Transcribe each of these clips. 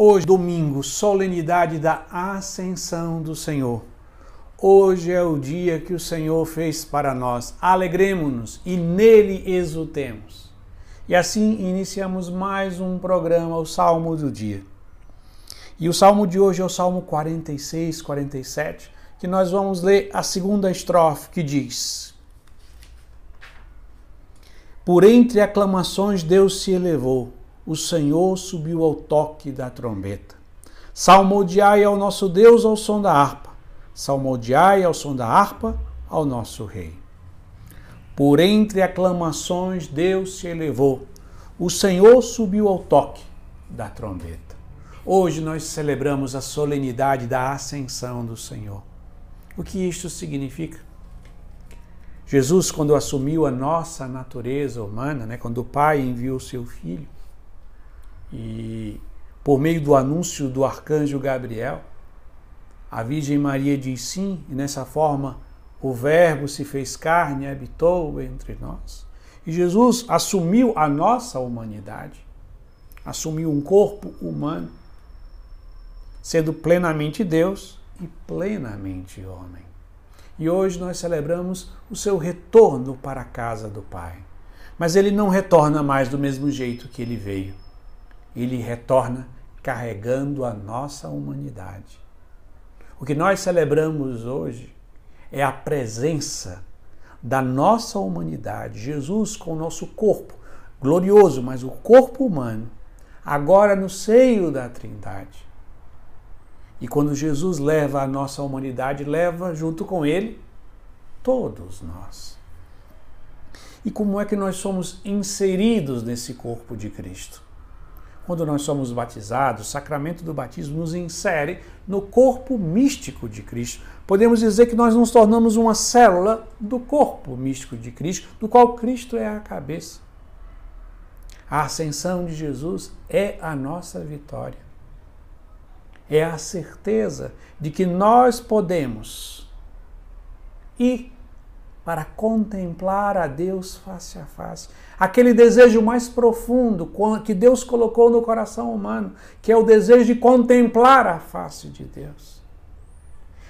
Hoje, domingo, solenidade da Ascensão do Senhor. Hoje é o dia que o Senhor fez para nós. Alegremos-nos e nele exultemos. E assim iniciamos mais um programa, o Salmo do Dia. E o salmo de hoje é o Salmo 46, 47, que nós vamos ler a segunda estrofe que diz: Por entre aclamações Deus se elevou o Senhor subiu ao toque da trombeta. Salmodiai ao nosso Deus ao som da harpa. Salmodiai ao som da harpa ao nosso Rei. Por entre aclamações Deus se elevou. O Senhor subiu ao toque da trombeta. Hoje nós celebramos a solenidade da ascensão do Senhor. O que isto significa? Jesus, quando assumiu a nossa natureza humana, né, quando o Pai enviou seu Filho, e por meio do anúncio do arcanjo Gabriel, a Virgem Maria diz sim, e nessa forma o Verbo se fez carne e habitou entre nós. E Jesus assumiu a nossa humanidade, assumiu um corpo humano, sendo plenamente Deus e plenamente homem. E hoje nós celebramos o seu retorno para a casa do Pai. Mas ele não retorna mais do mesmo jeito que ele veio ele retorna carregando a nossa humanidade. O que nós celebramos hoje é a presença da nossa humanidade, Jesus com o nosso corpo glorioso, mas o corpo humano, agora no seio da Trindade. E quando Jesus leva a nossa humanidade, leva junto com ele todos nós. E como é que nós somos inseridos nesse corpo de Cristo? Quando nós somos batizados, o sacramento do batismo nos insere no corpo místico de Cristo. Podemos dizer que nós nos tornamos uma célula do corpo místico de Cristo, do qual Cristo é a cabeça. A ascensão de Jesus é a nossa vitória. É a certeza de que nós podemos ir para contemplar a Deus face a face. Aquele desejo mais profundo que Deus colocou no coração humano, que é o desejo de contemplar a face de Deus.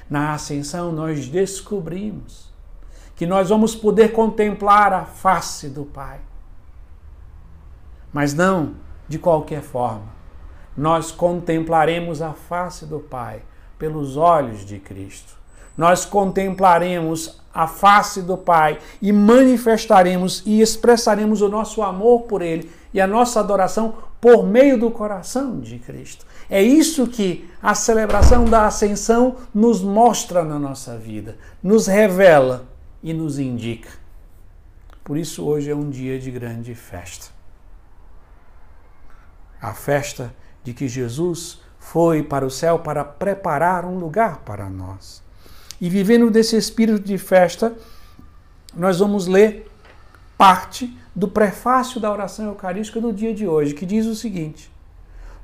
Na ascensão, nós descobrimos que nós vamos poder contemplar a face do Pai. Mas não de qualquer forma. Nós contemplaremos a face do Pai pelos olhos de Cristo nós contemplaremos a face do Pai e manifestaremos e expressaremos o nosso amor por Ele e a nossa adoração por meio do coração de Cristo. É isso que a celebração da Ascensão nos mostra na nossa vida, nos revela e nos indica. Por isso, hoje é um dia de grande festa. A festa de que Jesus foi para o céu para preparar um lugar para nós. E vivendo desse espírito de festa, nós vamos ler parte do prefácio da oração eucarística do dia de hoje, que diz o seguinte: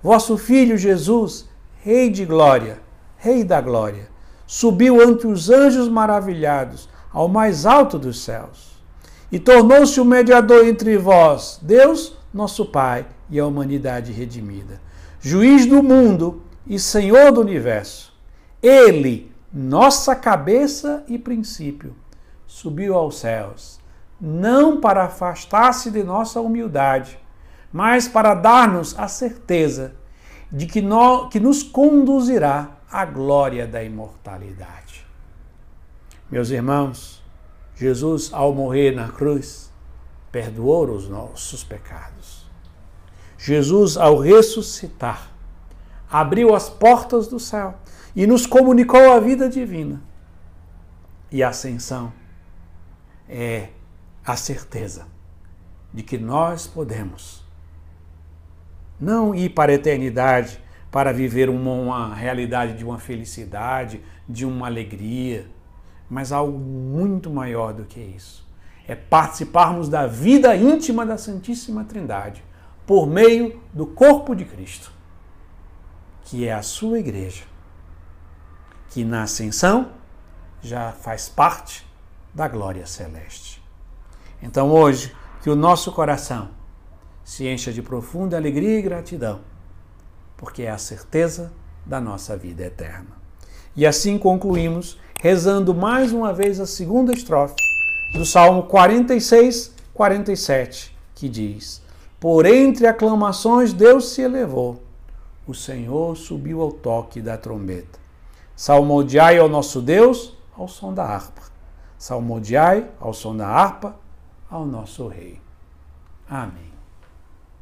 Vosso Filho Jesus, Rei de glória, Rei da glória, subiu ante os anjos maravilhados ao mais alto dos céus e tornou-se o mediador entre vós, Deus, nosso Pai, e a humanidade redimida, juiz do mundo e Senhor do universo. Ele nossa cabeça e princípio, subiu aos céus, não para afastar-se de nossa humildade, mas para dar-nos a certeza de que, no, que nos conduzirá à glória da imortalidade. Meus irmãos, Jesus, ao morrer na cruz, perdoou os nossos pecados. Jesus, ao ressuscitar, abriu as portas do céu e nos comunicou a vida divina. E a ascensão é a certeza de que nós podemos não ir para a eternidade para viver uma, uma realidade de uma felicidade, de uma alegria, mas algo muito maior do que isso. É participarmos da vida íntima da Santíssima Trindade por meio do corpo de Cristo, que é a sua igreja que na ascensão já faz parte da glória celeste. Então hoje, que o nosso coração se encha de profunda alegria e gratidão porque é a certeza da nossa vida eterna. E assim concluímos, rezando mais uma vez a segunda estrofe do Salmo 46, 47, que diz: Por entre aclamações Deus se elevou, o Senhor subiu ao toque da trombeta. Salmodiai ao nosso Deus ao som da harpa. Salmodiai ao som da harpa ao nosso Rei. Amém.